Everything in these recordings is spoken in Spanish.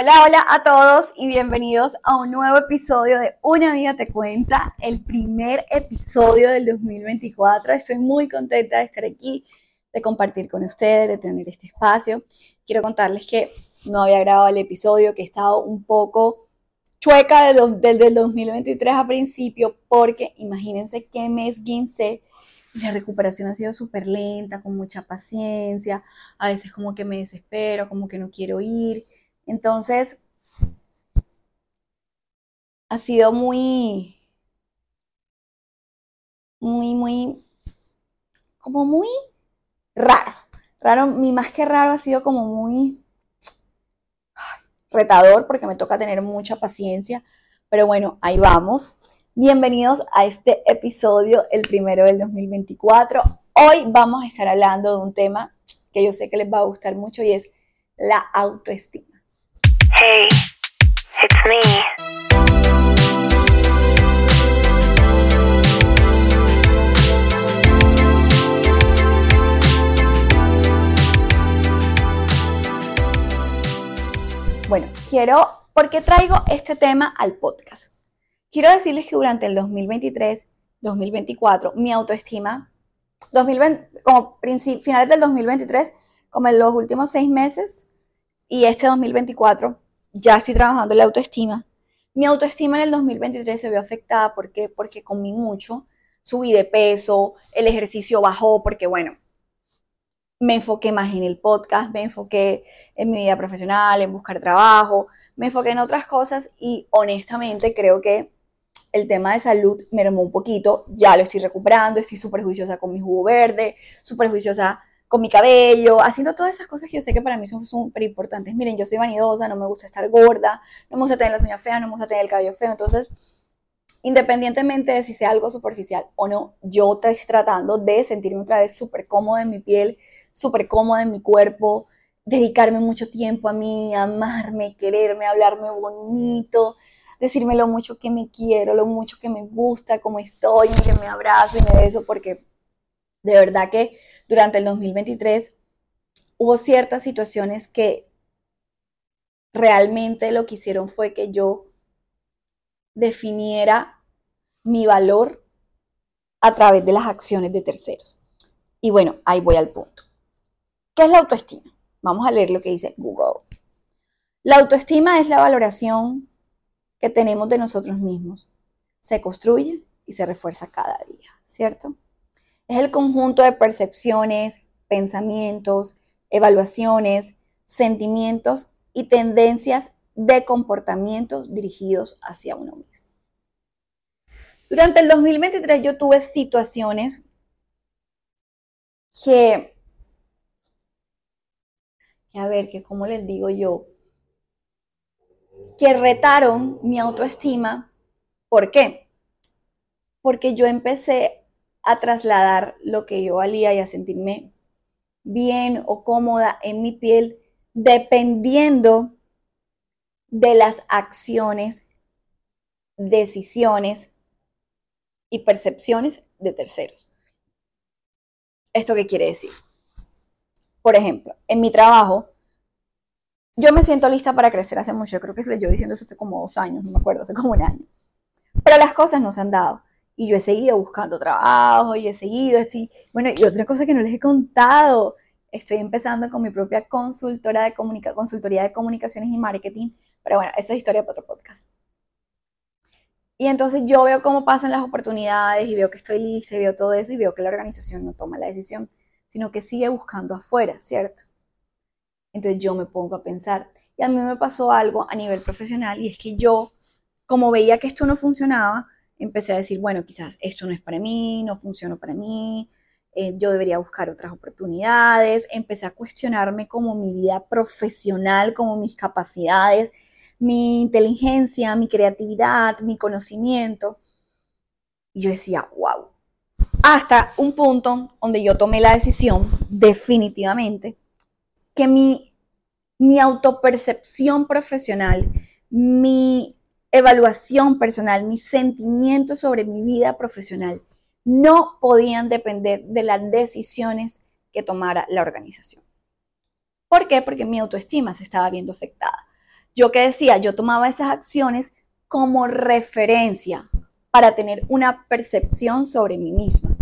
Hola, hola a todos y bienvenidos a un nuevo episodio de Una vida te cuenta, el primer episodio del 2024. Estoy muy contenta de estar aquí, de compartir con ustedes, de tener este espacio. Quiero contarles que no había grabado el episodio, que he estado un poco chueca desde el 2023 a principio, porque imagínense qué mes 15 la recuperación ha sido súper lenta, con mucha paciencia, a veces como que me desespero, como que no quiero ir. Entonces, ha sido muy, muy, muy, como muy raro. Raro, mi más que raro ha sido como muy retador porque me toca tener mucha paciencia. Pero bueno, ahí vamos. Bienvenidos a este episodio, el primero del 2024. Hoy vamos a estar hablando de un tema que yo sé que les va a gustar mucho y es la autoestima. Hey, it's me. Bueno, quiero, ¿por qué traigo este tema al podcast? Quiero decirles que durante el 2023, 2024, mi autoestima, 2020, como finales del 2023, como en los últimos seis meses, y este 2024, ya estoy trabajando la autoestima. Mi autoestima en el 2023 se vio afectada porque, porque comí mucho, subí de peso, el ejercicio bajó porque, bueno, me enfoqué más en el podcast, me enfoqué en mi vida profesional, en buscar trabajo, me enfoqué en otras cosas y honestamente creo que el tema de salud me mermó un poquito, ya lo estoy recuperando, estoy súper juiciosa con mi jugo verde, súper juiciosa con mi cabello, haciendo todas esas cosas que yo sé que para mí son súper importantes. Miren, yo soy vanidosa, no me gusta estar gorda, no me gusta tener las uñas feas, no me gusta tener el cabello feo. Entonces, independientemente de si sea algo superficial o no, yo estoy tratando de sentirme otra vez súper cómoda en mi piel, súper cómoda en mi cuerpo, dedicarme mucho tiempo a mí, amarme, quererme, hablarme bonito, decirme lo mucho que me quiero, lo mucho que me gusta, cómo estoy, que me abrazo y me beso, porque de verdad que durante el 2023 hubo ciertas situaciones que realmente lo que hicieron fue que yo definiera mi valor a través de las acciones de terceros. Y bueno, ahí voy al punto. ¿Qué es la autoestima? Vamos a leer lo que dice Google. La autoestima es la valoración que tenemos de nosotros mismos. Se construye y se refuerza cada día, ¿cierto? Es el conjunto de percepciones, pensamientos, evaluaciones, sentimientos y tendencias de comportamientos dirigidos hacia uno mismo. Durante el 2023 yo tuve situaciones que, a ver, que como les digo yo, que retaron mi autoestima. ¿Por qué? Porque yo empecé a trasladar lo que yo valía y a sentirme bien o cómoda en mi piel dependiendo de las acciones, decisiones y percepciones de terceros. ¿Esto qué quiere decir? Por ejemplo, en mi trabajo, yo me siento lista para crecer hace mucho. Creo que se le diciendo hace como dos años, no me acuerdo, hace como un año. Pero las cosas no se han dado. Y yo he seguido buscando trabajo y he seguido, estoy, bueno, y otra cosa que no les he contado, estoy empezando con mi propia consultora de comunica, consultoría de comunicaciones y marketing, pero bueno, esa es historia para otro podcast. Y entonces yo veo cómo pasan las oportunidades y veo que estoy lista y veo todo eso y veo que la organización no toma la decisión, sino que sigue buscando afuera, ¿cierto? Entonces yo me pongo a pensar. Y a mí me pasó algo a nivel profesional y es que yo, como veía que esto no funcionaba, empecé a decir, bueno, quizás esto no es para mí, no funciona para mí, eh, yo debería buscar otras oportunidades, empecé a cuestionarme como mi vida profesional, como mis capacidades, mi inteligencia, mi creatividad, mi conocimiento. Y yo decía, wow. Hasta un punto donde yo tomé la decisión, definitivamente, que mi, mi autopercepción profesional, mi evaluación personal, mis sentimientos sobre mi vida profesional no podían depender de las decisiones que tomara la organización. ¿Por qué? Porque mi autoestima se estaba viendo afectada. yo que decía, yo tomaba esas acciones como referencia para tener una percepción sobre mí misma.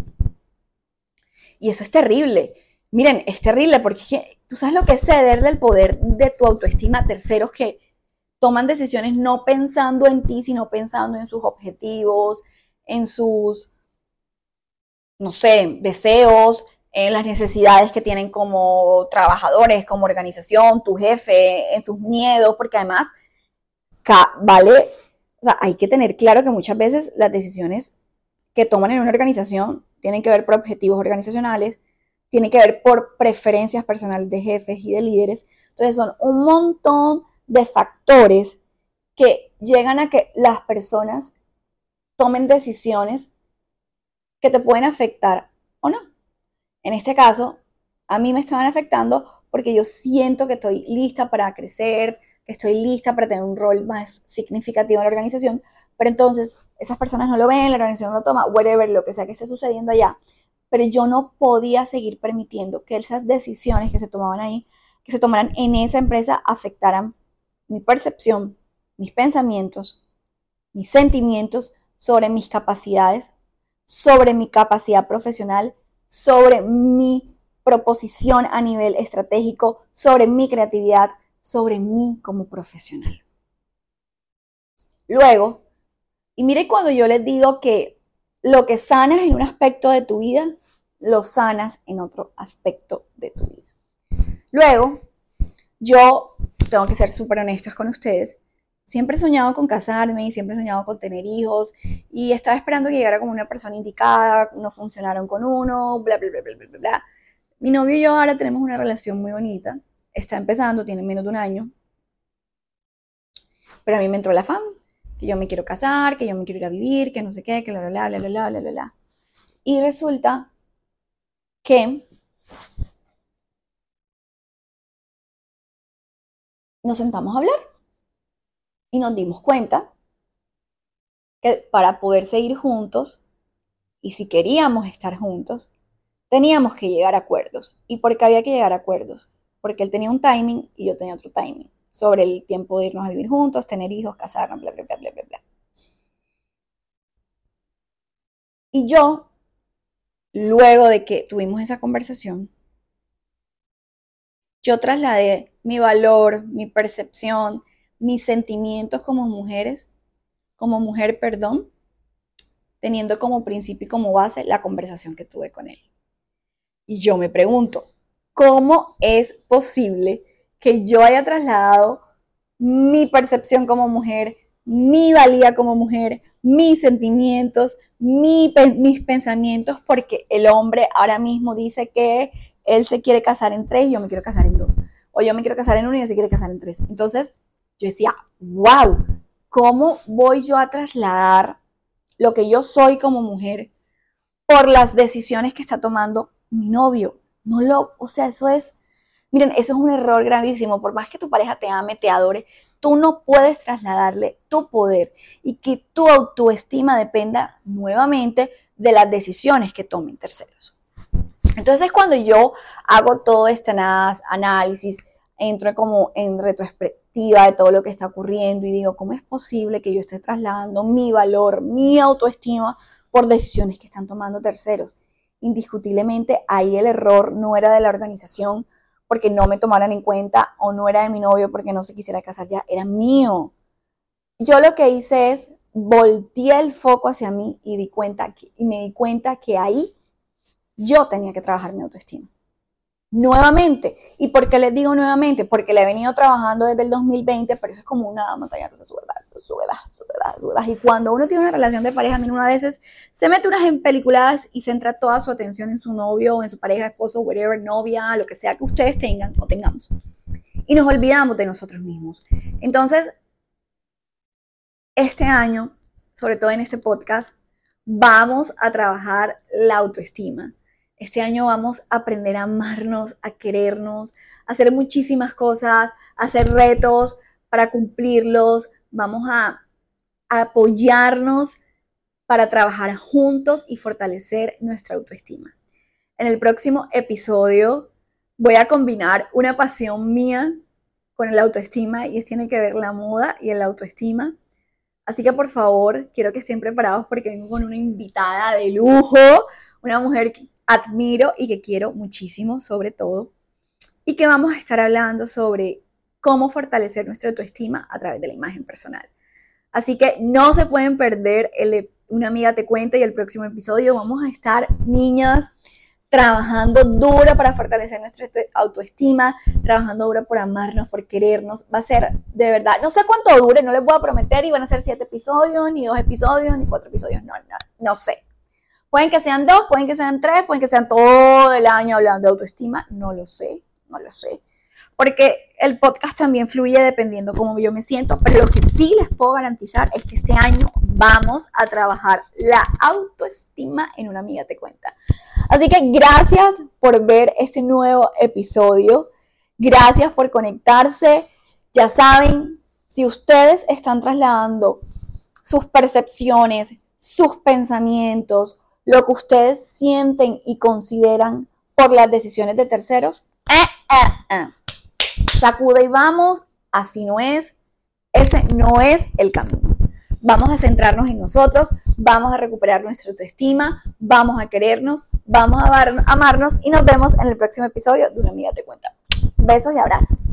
Y eso es terrible. Miren, es terrible porque tú sabes lo que es ceder del poder de tu autoestima a terceros que toman decisiones no pensando en ti, sino pensando en sus objetivos, en sus, no sé, deseos, en las necesidades que tienen como trabajadores, como organización, tu jefe, en sus miedos, porque además, vale, o sea, hay que tener claro que muchas veces las decisiones que toman en una organización tienen que ver por objetivos organizacionales, tienen que ver por preferencias personales de jefes y de líderes. Entonces son un montón de factores que llegan a que las personas tomen decisiones que te pueden afectar o no. En este caso, a mí me estaban afectando porque yo siento que estoy lista para crecer, que estoy lista para tener un rol más significativo en la organización, pero entonces esas personas no lo ven, la organización no lo toma, whatever, lo que sea que esté sucediendo allá. Pero yo no podía seguir permitiendo que esas decisiones que se tomaban ahí, que se tomaran en esa empresa, afectaran mi percepción, mis pensamientos, mis sentimientos sobre mis capacidades, sobre mi capacidad profesional, sobre mi proposición a nivel estratégico, sobre mi creatividad, sobre mí como profesional. Luego, y mire cuando yo les digo que lo que sanas en un aspecto de tu vida, lo sanas en otro aspecto de tu vida. Luego, yo tengo que ser súper honestos con ustedes. Siempre he soñado con casarme y siempre he soñado con tener hijos y estaba esperando que llegara como una persona indicada, no funcionaron con uno, bla, bla, bla, bla, bla, bla. Mi novio y yo ahora tenemos una relación muy bonita. Está empezando, tiene menos de un año. Pero a mí me entró la fama que yo me quiero casar, que yo me quiero ir a vivir, que no sé qué, que bla, bla, bla, bla, bla, bla, bla. Y resulta que nos sentamos a hablar y nos dimos cuenta que para poder seguir juntos y si queríamos estar juntos, teníamos que llegar a acuerdos. ¿Y por qué había que llegar a acuerdos? Porque él tenía un timing y yo tenía otro timing sobre el tiempo de irnos a vivir juntos, tener hijos, casarnos, bla, bla, bla, bla, bla, bla. Y yo, luego de que tuvimos esa conversación, yo trasladé mi valor, mi percepción, mis sentimientos como mujeres, como mujer, perdón, teniendo como principio y como base la conversación que tuve con él. Y yo me pregunto, ¿cómo es posible que yo haya trasladado mi percepción como mujer, mi valía como mujer, mis sentimientos, mis pensamientos, porque el hombre ahora mismo dice que él se quiere casar en tres y yo me quiero casar en dos. O yo me quiero casar en uno y él se quiere casar en tres. Entonces yo decía, wow, ¿cómo voy yo a trasladar lo que yo soy como mujer por las decisiones que está tomando mi novio? No lo, o sea, eso es Miren, eso es un error gravísimo. Por más que tu pareja te ame, te adore, tú no puedes trasladarle tu poder y que tu autoestima dependa nuevamente de las decisiones que tomen terceros. Entonces, cuando yo hago todo este análisis, entro como en retrospectiva de todo lo que está ocurriendo y digo, ¿cómo es posible que yo esté trasladando mi valor, mi autoestima por decisiones que están tomando terceros? Indiscutiblemente, ahí el error no era de la organización, porque no me tomaran en cuenta o no era de mi novio porque no se quisiera casar ya, era mío. Yo lo que hice es volteé el foco hacia mí y, di cuenta que, y me di cuenta que ahí yo tenía que trabajar mi autoestima. Nuevamente. ¿Y por qué les digo nuevamente? Porque le he venido trabajando desde el 2020, pero eso es como una montaña rusa, sube, sube, sube, sube. Y cuando uno tiene una relación de pareja, a mí una veces se mete unas en películas y centra toda su atención en su novio en su pareja, esposo, whatever, novia, lo que sea que ustedes tengan o tengamos. Y nos olvidamos de nosotros mismos. Entonces, este año, sobre todo en este podcast, vamos a trabajar la autoestima este año vamos a aprender a amarnos, a querernos, a hacer muchísimas cosas, a hacer retos para cumplirlos. Vamos a, apoyarnos para trabajar juntos y fortalecer nuestra autoestima. En el próximo episodio voy a combinar una pasión mía con el autoestima y es tiene que ver la moda y el autoestima. Así que por favor, quiero que estén preparados porque vengo con una invitada de lujo, una mujer que admiro y que quiero muchísimo sobre todo, y que vamos a estar hablando sobre cómo fortalecer nuestra autoestima a través de la imagen personal. Así que no se pueden perder el, una amiga te cuenta y el próximo episodio vamos a estar niñas trabajando duro para fortalecer nuestra autoestima, trabajando duro por amarnos, por querernos. Va a ser de verdad, no sé cuánto dure, no les voy a prometer y van a ser siete episodios, ni dos episodios, ni cuatro episodios, no, no, no sé. Pueden que sean dos, pueden que sean tres, pueden que sean todo el año hablando de autoestima, no lo sé, no lo sé. Porque el podcast también fluye dependiendo cómo yo me siento, pero lo que sí les puedo garantizar es que este año vamos a trabajar la autoestima en una amiga te cuenta. Así que gracias por ver este nuevo episodio. Gracias por conectarse. Ya saben, si ustedes están trasladando sus percepciones, sus pensamientos, lo que ustedes sienten y consideran por las decisiones de terceros, eh, eh, eh. sacude y vamos, así no es, ese no es el camino. Vamos a centrarnos en nosotros, vamos a recuperar nuestra autoestima, vamos a querernos, vamos a amarnos y nos vemos en el próximo episodio de Una amiga te cuenta. Besos y abrazos.